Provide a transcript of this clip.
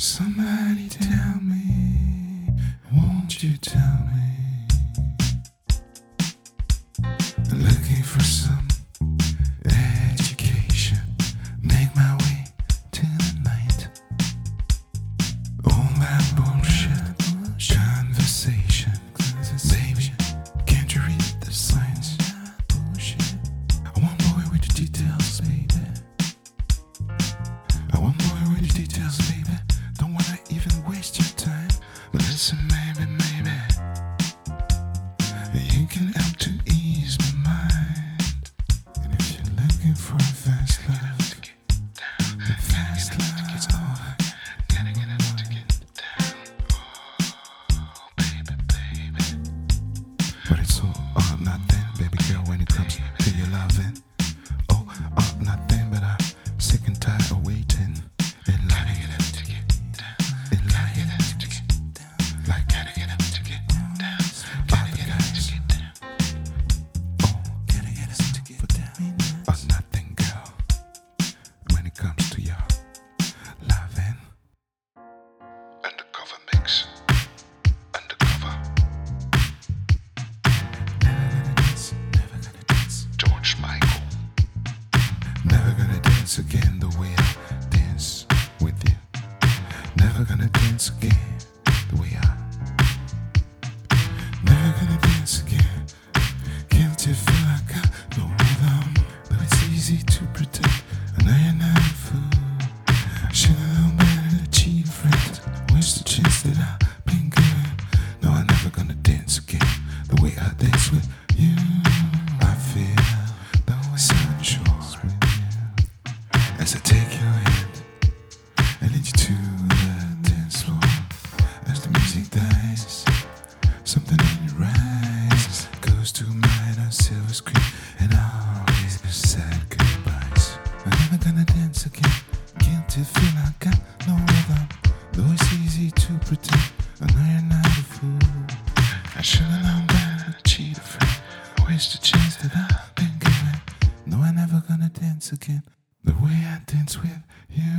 Somebody tell me, won't you tell me? I'm looking for some education. Make my way to the night. All that bullshit conversation. Baby, can't you read the signs? I want boy with the details, baby. I want boy with the details, baby. never gonna dance again the way I. Something in your eyes goes to mine on silver screen, and all these sad goodbyes. I'm never gonna dance again. Guilty feel I got no rhythm. Though it's easy to pretend, I know you're not a fool. I should've known better to cheat a friend. I wish the chance that I've been given. No, I'm never gonna dance again the way I dance with you.